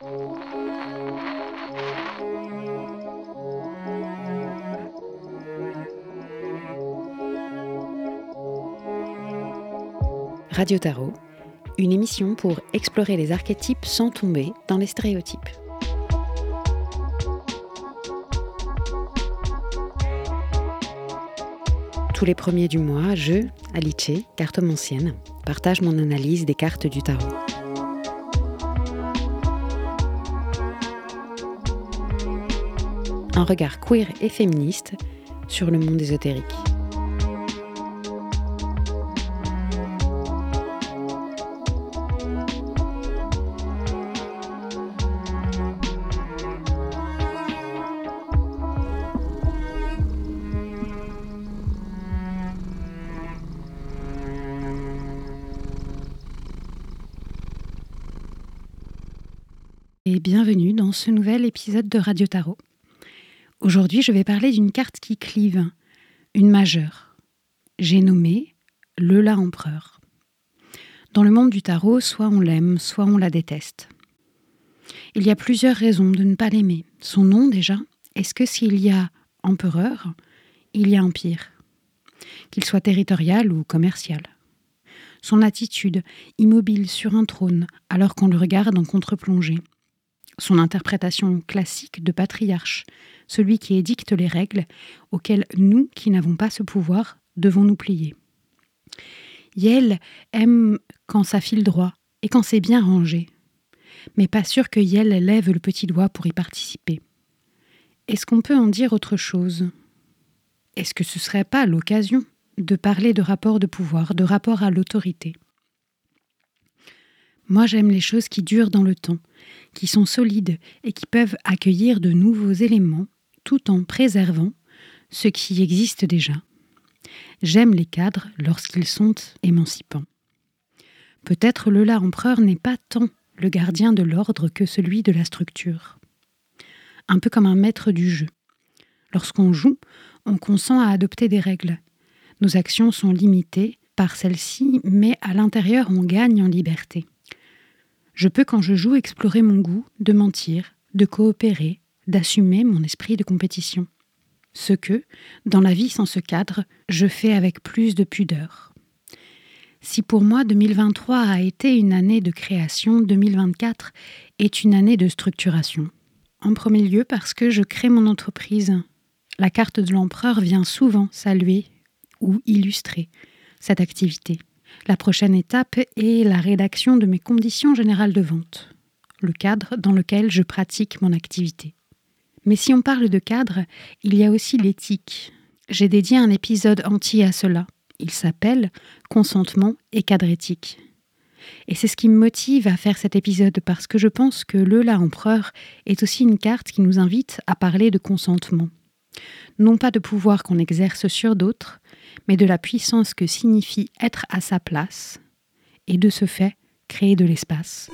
Radio Tarot, une émission pour explorer les archétypes sans tomber dans les stéréotypes. Tous les premiers du mois, je, Alice, cartomancienne, partage mon analyse des cartes du tarot. Un regard queer et féministe sur le monde ésotérique. et bienvenue dans ce nouvel épisode de Radio Tarot. Aujourd'hui, je vais parler d'une carte qui clive, une majeure. J'ai nommé le La Empereur. Dans le monde du tarot, soit on l'aime, soit on la déteste. Il y a plusieurs raisons de ne pas l'aimer. Son nom déjà, est-ce que s'il y a empereur, il y a empire? Qu'il soit territorial ou commercial son attitude, immobile sur un trône, alors qu'on le regarde en contre-plongée, son interprétation classique de patriarche, celui qui édicte les règles auxquelles nous, qui n'avons pas ce pouvoir, devons nous plier. Yel aime quand ça file droit et quand c'est bien rangé, mais pas sûr que Yel lève le petit doigt pour y participer. Est-ce qu'on peut en dire autre chose? Est-ce que ce serait pas l'occasion de parler de rapport de pouvoir, de rapport à l'autorité? Moi j'aime les choses qui durent dans le temps, qui sont solides et qui peuvent accueillir de nouveaux éléments tout en préservant ce qui existe déjà. J'aime les cadres lorsqu'ils sont émancipants. Peut-être le là empereur n'est pas tant le gardien de l'ordre que celui de la structure. Un peu comme un maître du jeu. Lorsqu'on joue, on consent à adopter des règles. Nos actions sont limitées par celles-ci, mais à l'intérieur on gagne en liberté. Je peux, quand je joue, explorer mon goût de mentir, de coopérer, d'assumer mon esprit de compétition. Ce que, dans la vie sans ce cadre, je fais avec plus de pudeur. Si pour moi 2023 a été une année de création, 2024 est une année de structuration. En premier lieu parce que je crée mon entreprise. La carte de l'empereur vient souvent saluer ou illustrer cette activité. La prochaine étape est la rédaction de mes conditions générales de vente, le cadre dans lequel je pratique mon activité. Mais si on parle de cadre, il y a aussi l'éthique. J'ai dédié un épisode entier à cela. Il s'appelle Consentement et cadre éthique. Et c'est ce qui me motive à faire cet épisode parce que je pense que le La Empereur est aussi une carte qui nous invite à parler de consentement. Non pas de pouvoir qu'on exerce sur d'autres, mais de la puissance que signifie être à sa place et de ce fait créer de l'espace.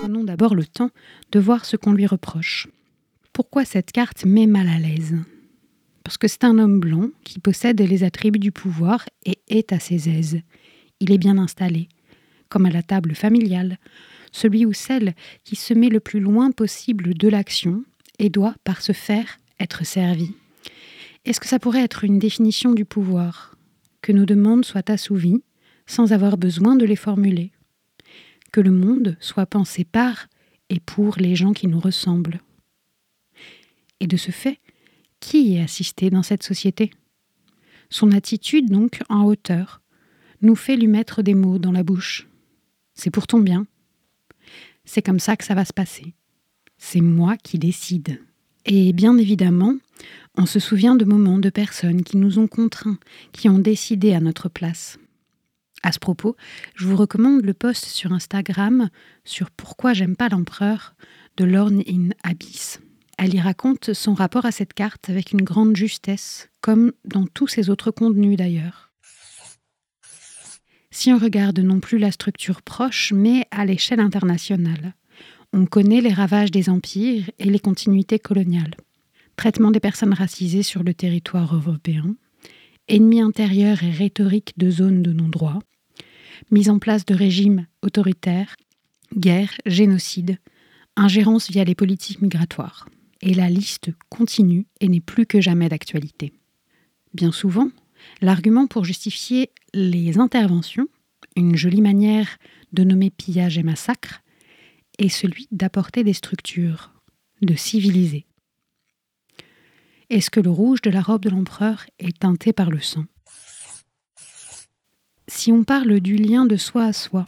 Prenons d'abord le temps de voir ce qu'on lui reproche. Pourquoi cette carte met mal à l'aise? Parce c'est un homme blanc qui possède les attributs du pouvoir et est à ses aises. Il est bien installé, comme à la table familiale, celui ou celle qui se met le plus loin possible de l'action et doit, par ce faire, être servi. Est-ce que ça pourrait être une définition du pouvoir Que nos demandes soient assouvies sans avoir besoin de les formuler? Que le monde soit pensé par et pour les gens qui nous ressemblent? Et de ce fait, qui est assisté dans cette société? Son attitude, donc, en hauteur, nous fait lui mettre des mots dans la bouche. C'est pour ton bien. C'est comme ça que ça va se passer. C'est moi qui décide. Et bien évidemment, on se souvient de moments, de personnes qui nous ont contraints, qui ont décidé à notre place. À ce propos, je vous recommande le post sur Instagram sur Pourquoi j'aime pas l'empereur de Lorne in Abyss. Elle y raconte son rapport à cette carte avec une grande justesse, comme dans tous ses autres contenus d'ailleurs. Si on regarde non plus la structure proche, mais à l'échelle internationale, on connaît les ravages des empires et les continuités coloniales. traitement des personnes racisées sur le territoire européen, ennemi intérieur et rhétorique de zones de non-droit, mise en place de régimes autoritaires, guerre, génocide, ingérence via les politiques migratoires. Et la liste continue et n'est plus que jamais d'actualité. Bien souvent, l'argument pour justifier les interventions, une jolie manière de nommer pillage et massacre, est celui d'apporter des structures, de civiliser. Est-ce que le rouge de la robe de l'empereur est teinté par le sang? Si on parle du lien de soi à soi,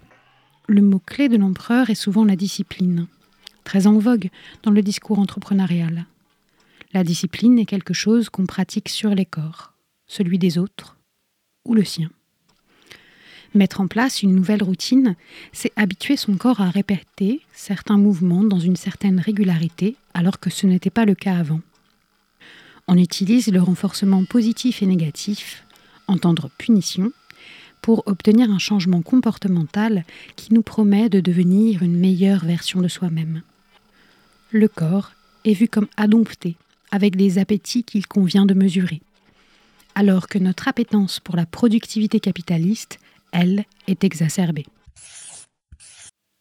le mot-clé de l'empereur est souvent la discipline, très en vogue dans le discours entrepreneurial. La discipline est quelque chose qu'on pratique sur les corps, celui des autres ou le sien. Mettre en place une nouvelle routine, c'est habituer son corps à répéter certains mouvements dans une certaine régularité alors que ce n'était pas le cas avant. On utilise le renforcement positif et négatif, entendre punition, pour obtenir un changement comportemental qui nous promet de devenir une meilleure version de soi-même. Le corps est vu comme adompté, avec des appétits qu'il convient de mesurer, alors que notre appétence pour la productivité capitaliste, elle, est exacerbée.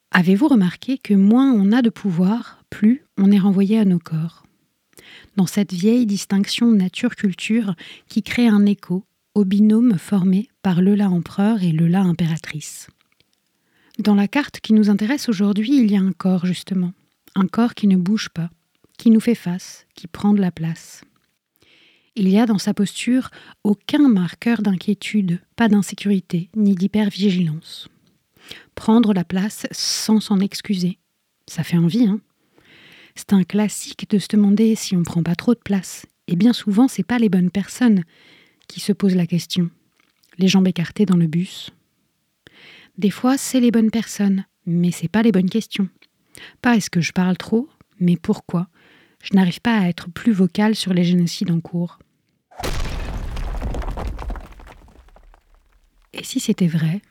Avez-vous remarqué que moins on a de pouvoir, plus on est renvoyé à nos corps? Dans cette vieille distinction nature-culture qui crée un écho au binôme formé par le la empereur et le la impératrice. Dans la carte qui nous intéresse aujourd'hui, il y a un corps justement, un corps qui ne bouge pas, qui nous fait face, qui prend de la place. Il y a dans sa posture aucun marqueur d'inquiétude, pas d'insécurité, ni d'hypervigilance. Prendre la place sans s'en excuser, ça fait envie, hein c'est un classique de se demander si on prend pas trop de place. Et bien souvent, c'est pas les bonnes personnes qui se posent la question. Les jambes écartées dans le bus. Des fois, c'est les bonnes personnes, mais c'est pas les bonnes questions. Pas est-ce que je parle trop, mais pourquoi? Je n'arrive pas à être plus vocal sur les génocides en cours. Et si c'était vrai?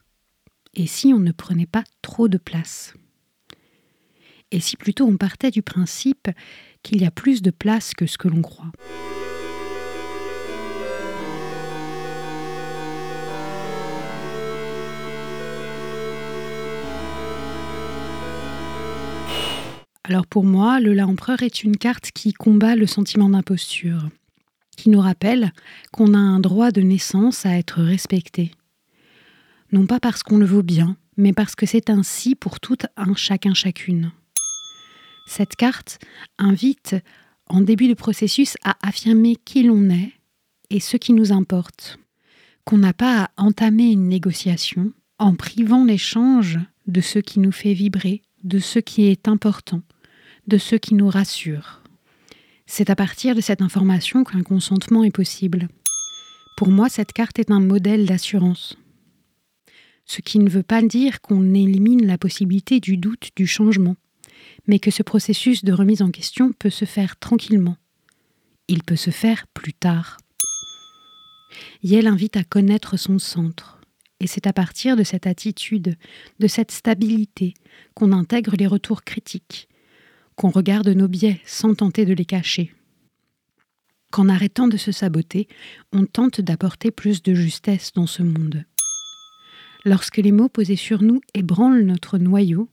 Et si on ne prenait pas trop de place? Et si plutôt on partait du principe qu'il y a plus de place que ce que l'on croit? Alors pour moi, le La Empereur est une carte qui combat le sentiment d'imposture, qui nous rappelle qu'on a un droit de naissance à être respecté. Non pas parce qu'on le vaut bien, mais parce que c'est ainsi pour tout un chacun chacune. Cette carte invite en début de processus à affirmer qui l'on est et ce qui nous importe, qu'on n'a pas à entamer une négociation en privant l'échange de ce qui nous fait vibrer, de ce qui est important, de ce qui nous rassure. C'est à partir de cette information qu'un consentement est possible. Pour moi, cette carte est un modèle d'assurance. Ce qui ne veut pas dire qu'on élimine la possibilité du doute, du changement mais que ce processus de remise en question peut se faire tranquillement. Il peut se faire plus tard. Yel invite à connaître son centre, et c'est à partir de cette attitude, de cette stabilité, qu'on intègre les retours critiques, qu'on regarde nos biais sans tenter de les cacher. Qu'en arrêtant de se saboter, on tente d'apporter plus de justesse dans ce monde. Lorsque les mots posés sur nous ébranlent notre noyau,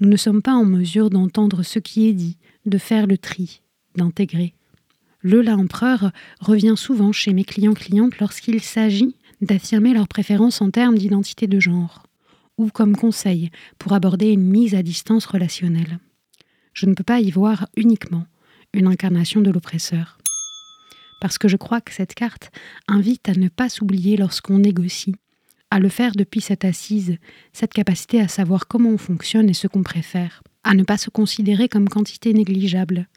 nous ne sommes pas en mesure d'entendre ce qui est dit, de faire le tri, d'intégrer. Le la empereur revient souvent chez mes clients-clientes lorsqu'il s'agit d'affirmer leurs préférences en termes d'identité de genre, ou comme conseil pour aborder une mise à distance relationnelle. Je ne peux pas y voir uniquement une incarnation de l'oppresseur. Parce que je crois que cette carte invite à ne pas s'oublier lorsqu'on négocie, à le faire depuis cette assise, cette capacité à savoir comment on fonctionne et ce qu'on préfère, à ne pas se considérer comme quantité négligeable.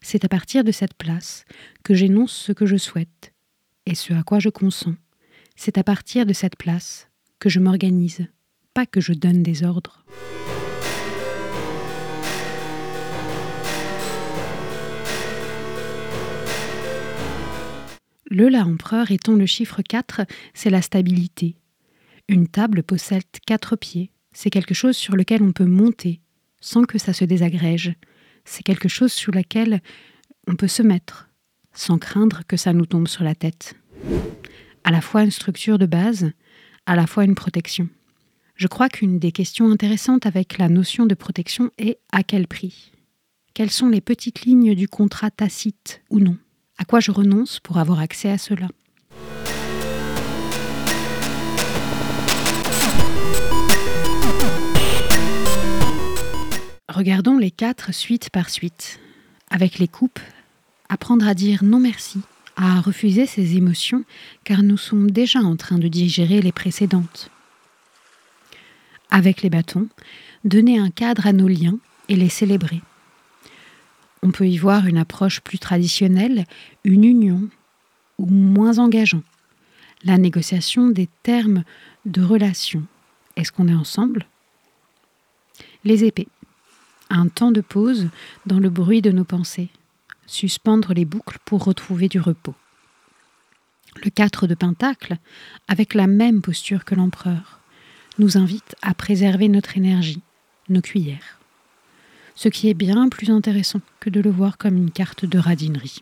C'est à partir de cette place que j'énonce ce que je souhaite et ce à quoi je consens. C'est à partir de cette place que je m'organise, pas que je donne des ordres. Le La Empereur étant le chiffre 4, c'est la stabilité, une table possède quatre pieds. C'est quelque chose sur lequel on peut monter sans que ça se désagrège. C'est quelque chose sur lequel on peut se mettre sans craindre que ça nous tombe sur la tête. À la fois une structure de base, à la fois une protection. Je crois qu'une des questions intéressantes avec la notion de protection est à quel prix? Quelles sont les petites lignes du contrat tacite ou non? À quoi je renonce pour avoir accès à cela? Regardons les quatre suite par suite. Avec les coupes, apprendre à dire non merci, à refuser ses émotions, car nous sommes déjà en train de digérer les précédentes. Avec les bâtons, donner un cadre à nos liens et les célébrer. On peut y voir une approche plus traditionnelle, une union, ou moins engageant. La négociation des termes de relation. Est-ce qu'on est ensemble? Les épées un temps de pause dans le bruit de nos pensées, suspendre les boucles pour retrouver du repos. Le 4 de Pentacle, avec la même posture que l'empereur, nous invite à préserver notre énergie, nos cuillères. Ce qui est bien plus intéressant que de le voir comme une carte de radinerie.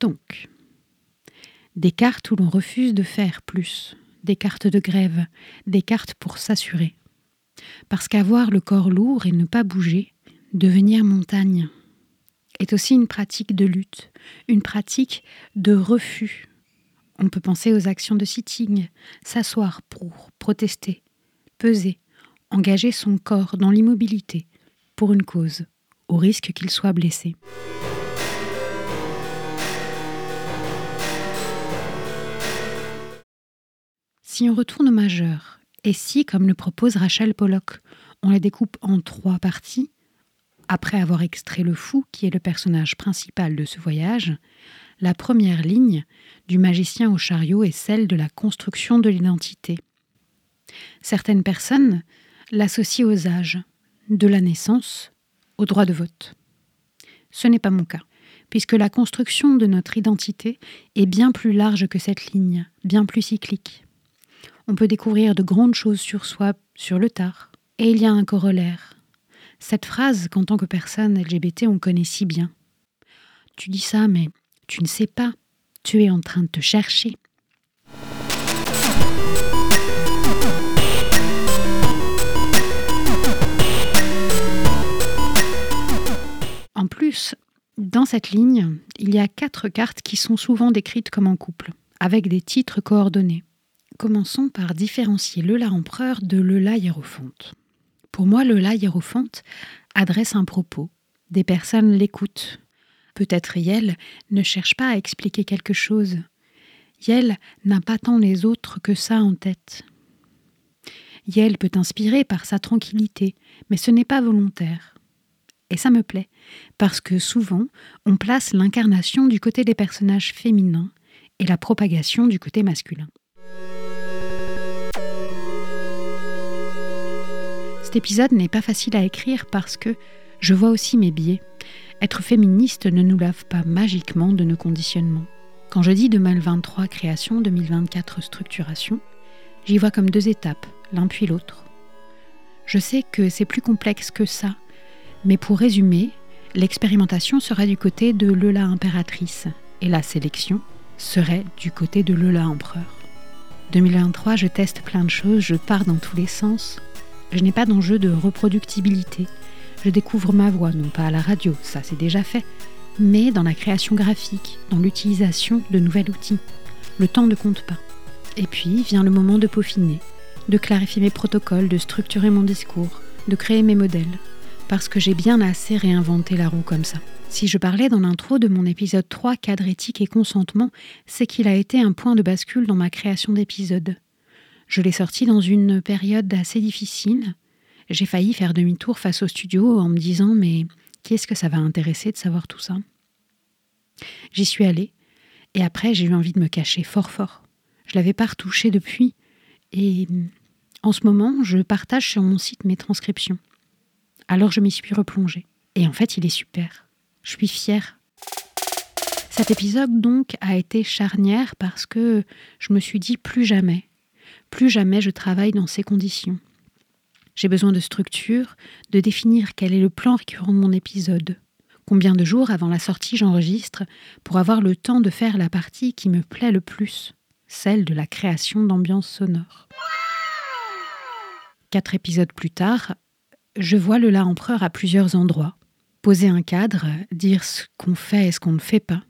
Donc, des cartes où l'on refuse de faire plus, des cartes de grève, des cartes pour s'assurer. Parce qu'avoir le corps lourd et ne pas bouger, devenir montagne, est aussi une pratique de lutte, une pratique de refus. On peut penser aux actions de sitting, s'asseoir pour protester, peser, engager son corps dans l'immobilité pour une cause, au risque qu'il soit blessé. Si on retourne au majeur, et si, comme le propose Rachel Pollock, on les découpe en trois parties, après avoir extrait le fou qui est le personnage principal de ce voyage, la première ligne, du magicien au chariot, est celle de la construction de l'identité. Certaines personnes l'associent aux âges, de la naissance au droit de vote. Ce n'est pas mon cas, puisque la construction de notre identité est bien plus large que cette ligne, bien plus cyclique on peut découvrir de grandes choses sur soi sur le tard. Et il y a un corollaire. Cette phrase qu'en tant que personne LGBT on connaît si bien. Tu dis ça, mais tu ne sais pas. Tu es en train de te chercher. En plus, dans cette ligne, il y a quatre cartes qui sont souvent décrites comme en couple, avec des titres coordonnés. Commençons par différencier le la empereur de le la hiérophante. Pour moi, le la hiérophante adresse un propos. Des personnes l'écoutent. Peut-être Yel ne cherche pas à expliquer quelque chose. Yel n'a pas tant les autres que ça en tête. Yel peut inspirer par sa tranquillité, mais ce n'est pas volontaire. Et ça me plaît, parce que souvent, on place l'incarnation du côté des personnages féminins et la propagation du côté masculin. Cet épisode n'est pas facile à écrire parce que je vois aussi mes biais. Être féministe ne nous lave pas magiquement de nos conditionnements. Quand je dis 2023 création, 2024 structuration, j'y vois comme deux étapes, l'un puis l'autre. Je sais que c'est plus complexe que ça, mais pour résumer, l'expérimentation sera du côté de Lola impératrice et la sélection serait du côté de Lola empereur. 2023, je teste plein de choses, je pars dans tous les sens, je n'ai pas d'enjeu de reproductibilité. Je découvre ma voix, non pas à la radio, ça c'est déjà fait, mais dans la création graphique, dans l'utilisation de nouveaux outils. Le temps ne compte pas. Et puis vient le moment de peaufiner, de clarifier mes protocoles, de structurer mon discours, de créer mes modèles, parce que j'ai bien assez réinventé la roue comme ça. Si je parlais dans l'intro de mon épisode 3 cadre éthique et consentement, c'est qu'il a été un point de bascule dans ma création d'épisodes. Je l'ai sorti dans une période assez difficile. J'ai failli faire demi-tour face au studio en me disant mais qu'est-ce que ça va intéresser de savoir tout ça? J'y suis allée et après j'ai eu envie de me cacher fort fort. Je l'avais pas retouché depuis et en ce moment je partage sur mon site mes transcriptions. Alors je m'y suis replongée et en fait il est super. Je suis fière. Cet épisode donc a été charnière parce que je me suis dit plus jamais plus jamais je travaille dans ces conditions. J'ai besoin de structure, de définir quel est le plan récurrent de mon épisode. Combien de jours avant la sortie j'enregistre pour avoir le temps de faire la partie qui me plaît le plus, celle de la création d'ambiance sonore. Quatre épisodes plus tard, je vois le La Empereur à plusieurs endroits. Poser un cadre, dire ce qu'on fait et ce qu'on ne fait pas.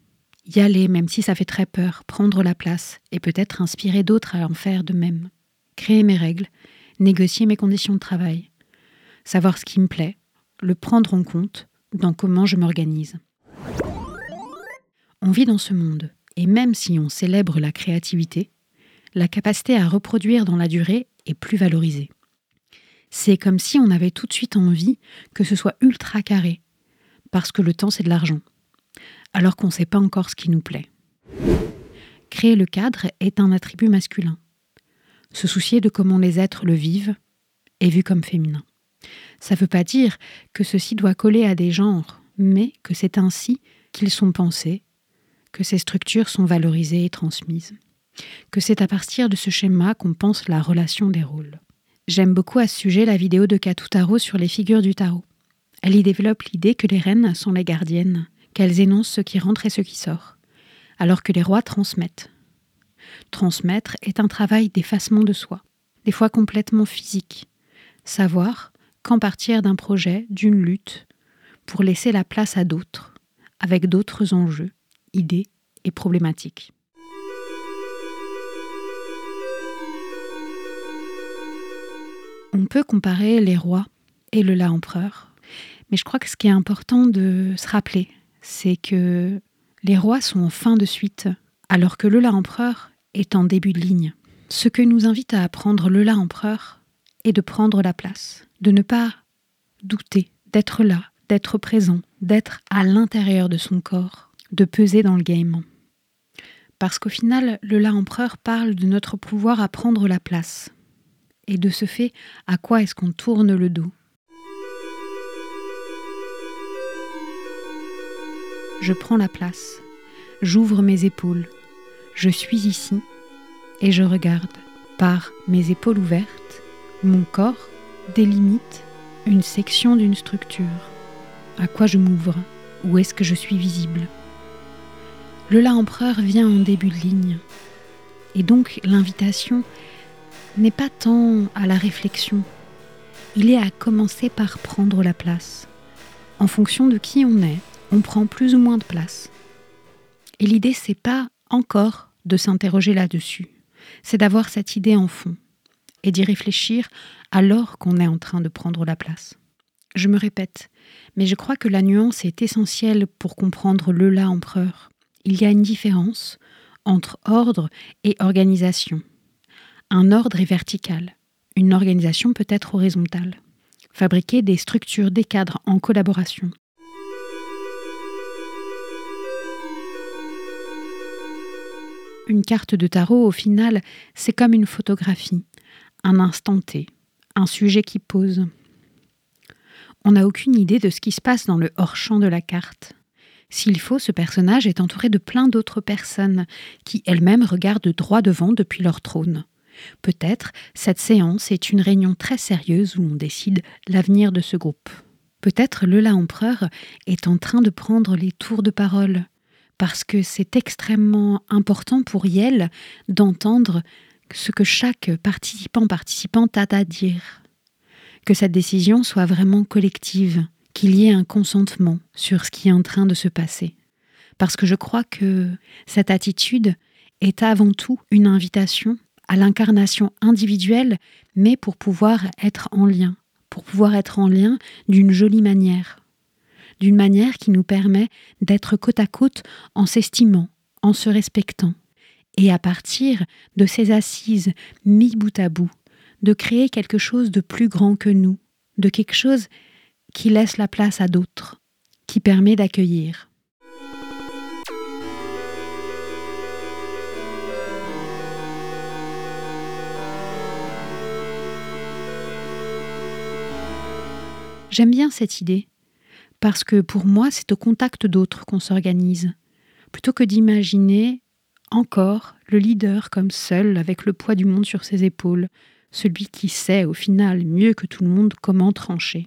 Y aller, même si ça fait très peur, prendre la place et peut-être inspirer d'autres à en faire de même. Créer mes règles, négocier mes conditions de travail. Savoir ce qui me plaît, le prendre en compte dans comment je m'organise. On vit dans ce monde, et même si on célèbre la créativité, la capacité à reproduire dans la durée est plus valorisée. C'est comme si on avait tout de suite envie que ce soit ultra carré, parce que le temps c'est de l'argent, alors qu'on ne sait pas encore ce qui nous plaît. Créer le cadre est un attribut masculin. Se soucier de comment les êtres le vivent est vu comme féminin. Ça ne veut pas dire que ceci doit coller à des genres, mais que c'est ainsi qu'ils sont pensés, que ces structures sont valorisées et transmises, que c'est à partir de ce schéma qu'on pense la relation des rôles. J'aime beaucoup à ce sujet la vidéo de Katutaro sur les figures du tarot. Elle y développe l'idée que les reines sont les gardiennes, qu'elles énoncent ce qui rentre et ce qui sort, alors que les rois transmettent. Transmettre est un travail d'effacement de soi, des fois complètement physique. Savoir quand partir d'un projet, d'une lutte, pour laisser la place à d'autres, avec d'autres enjeux, idées et problématiques. On peut comparer les rois et le la empereur, mais je crois que ce qui est important de se rappeler, c'est que les rois sont en fin de suite, alors que le la empereur est en début de ligne. Ce que nous invite à apprendre le la empereur est de prendre la place, de ne pas douter, d'être là, d'être présent, d'être à l'intérieur de son corps, de peser dans le game. Parce qu'au final, le la empereur parle de notre pouvoir à prendre la place, et de ce fait, à quoi est-ce qu'on tourne le dos? Je prends la place, j'ouvre mes épaules, je suis ici et je regarde. Par mes épaules ouvertes, mon corps délimite une section d'une structure. À quoi je m'ouvre? Où est-ce que je suis visible? Le La Empereur vient en début de ligne. Et donc l'invitation n'est pas tant à la réflexion, il est à commencer par prendre la place. En fonction de qui on est, on prend plus ou moins de place. Et l'idée, c'est pas encore de s'interroger là-dessus, c'est d'avoir cette idée en fond et d'y réfléchir alors qu'on est en train de prendre la place. Je me répète, mais je crois que la nuance est essentielle pour comprendre le là empereur. Il y a une différence entre ordre et organisation. Un ordre est vertical, une organisation peut être horizontale. Fabriquer des structures, des cadres en collaboration. Une carte de tarot, au final, c'est comme une photographie, un instant T, un sujet qui pose. On n'a aucune idée de ce qui se passe dans le hors-champ de la carte. S'il faut, ce personnage est entouré de plein d'autres personnes qui elles-mêmes regardent droit devant depuis leur trône. Peut-être cette séance est une réunion très sérieuse où on décide l'avenir de ce groupe. Peut-être le La Empereur est en train de prendre les tours de parole, parce que c'est extrêmement important pour Yel d'entendre ce que chaque participant participante a à dire. Que cette décision soit vraiment collective, qu'il y ait un consentement sur ce qui est en train de se passer. Parce que je crois que cette attitude est avant tout une invitation à l'incarnation individuelle, mais pour pouvoir être en lien, pour pouvoir être en lien d'une jolie manière, d'une manière qui nous permet d'être côte à côte en s'estimant, en se respectant, et à partir de ces assises mis bout à bout, de créer quelque chose de plus grand que nous, de quelque chose qui laisse la place à d'autres, qui permet d'accueillir. J'aime bien cette idée, parce que pour moi, c'est au contact d'autres qu'on s'organise, plutôt que d'imaginer encore le leader comme seul, avec le poids du monde sur ses épaules, celui qui sait au final mieux que tout le monde comment trancher.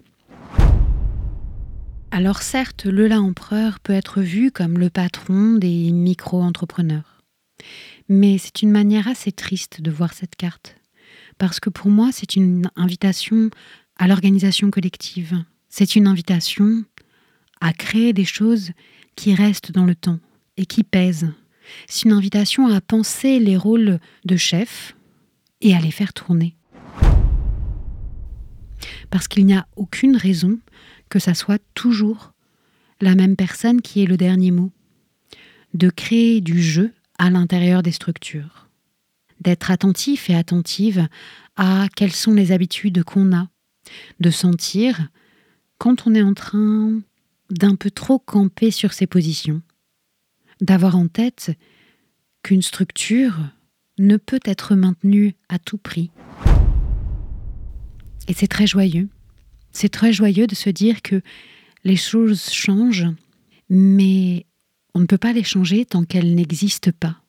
Alors certes, le là empereur peut être vu comme le patron des micro-entrepreneurs. Mais c'est une manière assez triste de voir cette carte. Parce que pour moi, c'est une invitation à l'organisation collective. C'est une invitation à créer des choses qui restent dans le temps et qui pèsent. C'est une invitation à penser les rôles de chef et à les faire tourner. Parce qu'il n'y a aucune raison que ça soit toujours la même personne qui ait le dernier mot. De créer du jeu à l'intérieur des structures. D'être attentif et attentive à quelles sont les habitudes qu'on a. De sentir quand on est en train d'un peu trop camper sur ses positions. D'avoir en tête qu'une structure ne peut être maintenue à tout prix. Et c'est très joyeux. C'est très joyeux de se dire que les choses changent, mais on ne peut pas les changer tant qu'elles n'existent pas.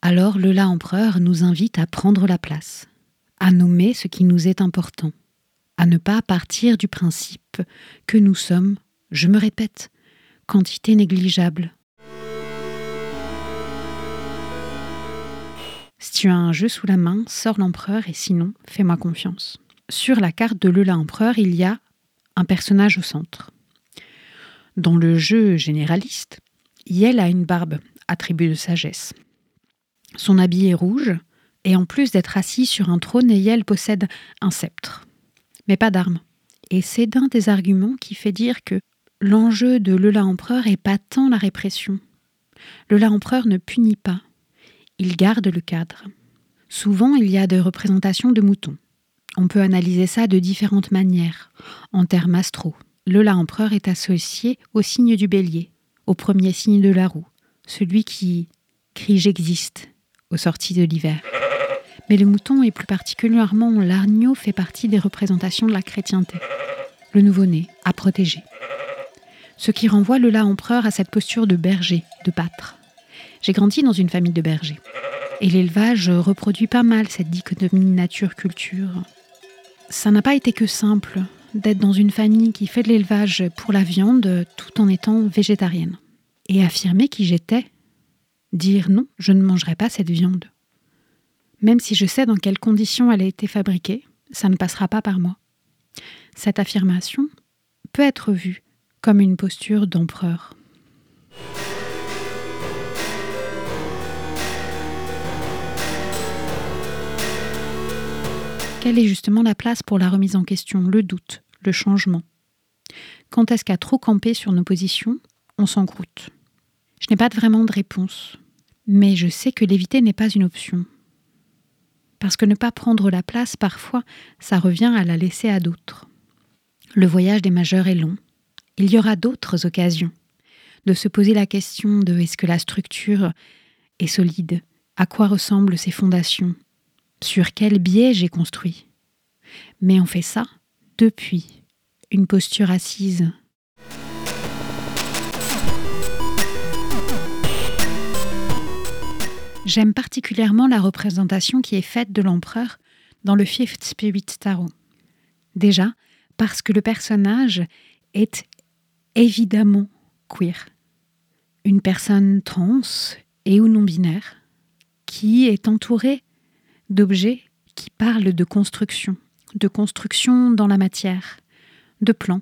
Alors le là empereur nous invite à prendre la place, à nommer ce qui nous est important, à ne pas partir du principe que nous sommes, je me répète, quantité négligeable. Si tu as un jeu sous la main, sors l'empereur et sinon, fais-moi confiance. Sur la carte de Lola Empereur, il y a un personnage au centre. Dans le jeu généraliste, Yel a une barbe, attribut de sagesse. Son habit est rouge, et en plus d'être assis sur un trône, Yel possède un sceptre, mais pas d'arme. Et c'est d'un des arguments qui fait dire que l'enjeu de Lola Empereur est pas tant la répression. Lola Empereur ne punit pas, il garde le cadre. Souvent, il y a des représentations de moutons. On peut analyser ça de différentes manières. En termes astro, le la empereur est associé au signe du bélier, au premier signe de la roue, celui qui crie j'existe aux sorties de l'hiver. Mais le mouton et plus particulièrement l'agneau fait partie des représentations de la chrétienté. Le nouveau-né, à protéger. Ce qui renvoie le la empereur à cette posture de berger, de pâtre. J'ai grandi dans une famille de bergers. Et l'élevage reproduit pas mal cette dichotomie nature-culture ça n'a pas été que simple d'être dans une famille qui fait de l'élevage pour la viande tout en étant végétarienne. Et affirmer qui j'étais, dire non, je ne mangerai pas cette viande. Même si je sais dans quelles conditions elle a été fabriquée, ça ne passera pas par moi. Cette affirmation peut être vue comme une posture d'empereur. Quelle est justement la place pour la remise en question, le doute, le changement? Quand est-ce qu'à trop camper sur nos positions, on s'encroute? Je n'ai pas vraiment de réponse, mais je sais que l'éviter n'est pas une option. Parce que ne pas prendre la place, parfois, ça revient à la laisser à d'autres. Le voyage des majeurs est long. Il y aura d'autres occasions de se poser la question de est-ce que la structure est solide? À quoi ressemblent ses fondations? Sur quel biais j'ai construit? Mais on fait ça depuis une posture assise. J'aime particulièrement la représentation qui est faite de l'empereur dans le Fifth Spirit Tarot. Déjà, parce que le personnage est évidemment queer. Une personne trans et ou non binaire qui est entourée d'objets qui parlent de construction, de construction dans la matière, de plans,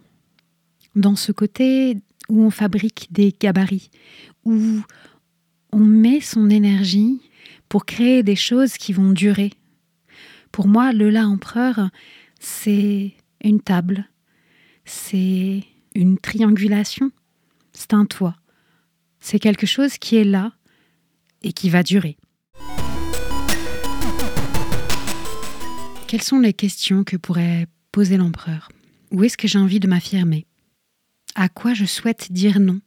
dans ce côté où on fabrique des gabarits, où on met son énergie pour créer des choses qui vont durer. Pour moi, le La Empereur, c'est une table, c'est une triangulation, c'est un toit, c'est quelque chose qui est là et qui va durer. Quelles sont les questions que pourrait poser l'empereur? Où est-ce que j'ai envie de m'affirmer? À quoi je souhaite dire non?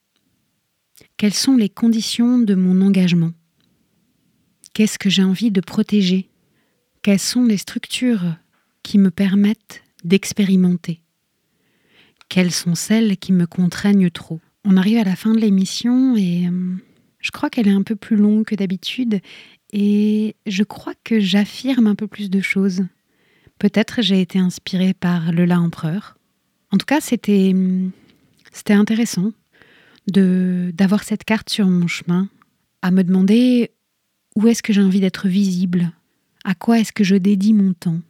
Quelles sont les conditions de mon engagement? Qu'est-ce que j'ai envie de protéger? Quelles sont les structures qui me permettent d'expérimenter? Quelles sont celles qui me contraignent trop On arrive à la fin de l'émission et euh, Je crois qu'elle est un peu plus longue que d'habitude et je crois que j'affirme un peu plus de choses. Peut-être j'ai été inspirée par le La Empereur. En tout cas, c'était c'était intéressant de d'avoir cette carte sur mon chemin, à me demander où est-ce que j'ai envie d'être visible, à quoi est-ce que je dédie mon temps,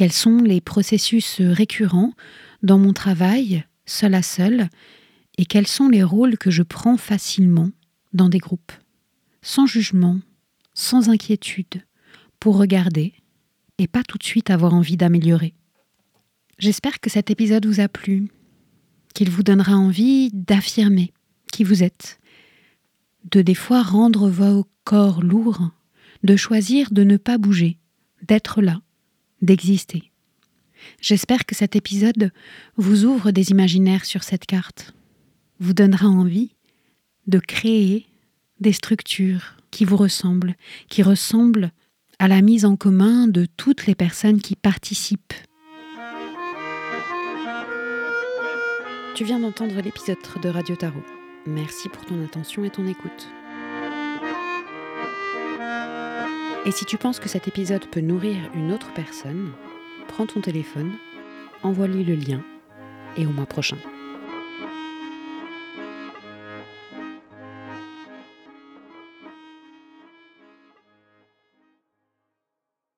quels sont les processus récurrents dans mon travail, seul à seul, et quels sont les rôles que je prends facilement dans des groupes, sans jugement, sans inquiétude, pour regarder et pas tout de suite avoir envie d'améliorer. J'espère que cet épisode vous a plu, qu'il vous donnera envie d'affirmer qui vous êtes, de des fois rendre vos corps lourds, de choisir de ne pas bouger, d'être là, d'exister. J'espère que cet épisode vous ouvre des imaginaires sur cette carte, vous donnera envie de créer des structures qui vous ressemblent, qui ressemblent à la mise en commun de toutes les personnes qui participent. Tu viens d'entendre l'épisode de Radio Tarot. Merci pour ton attention et ton écoute. Et si tu penses que cet épisode peut nourrir une autre personne, prends ton téléphone, envoie-lui le lien et au mois prochain.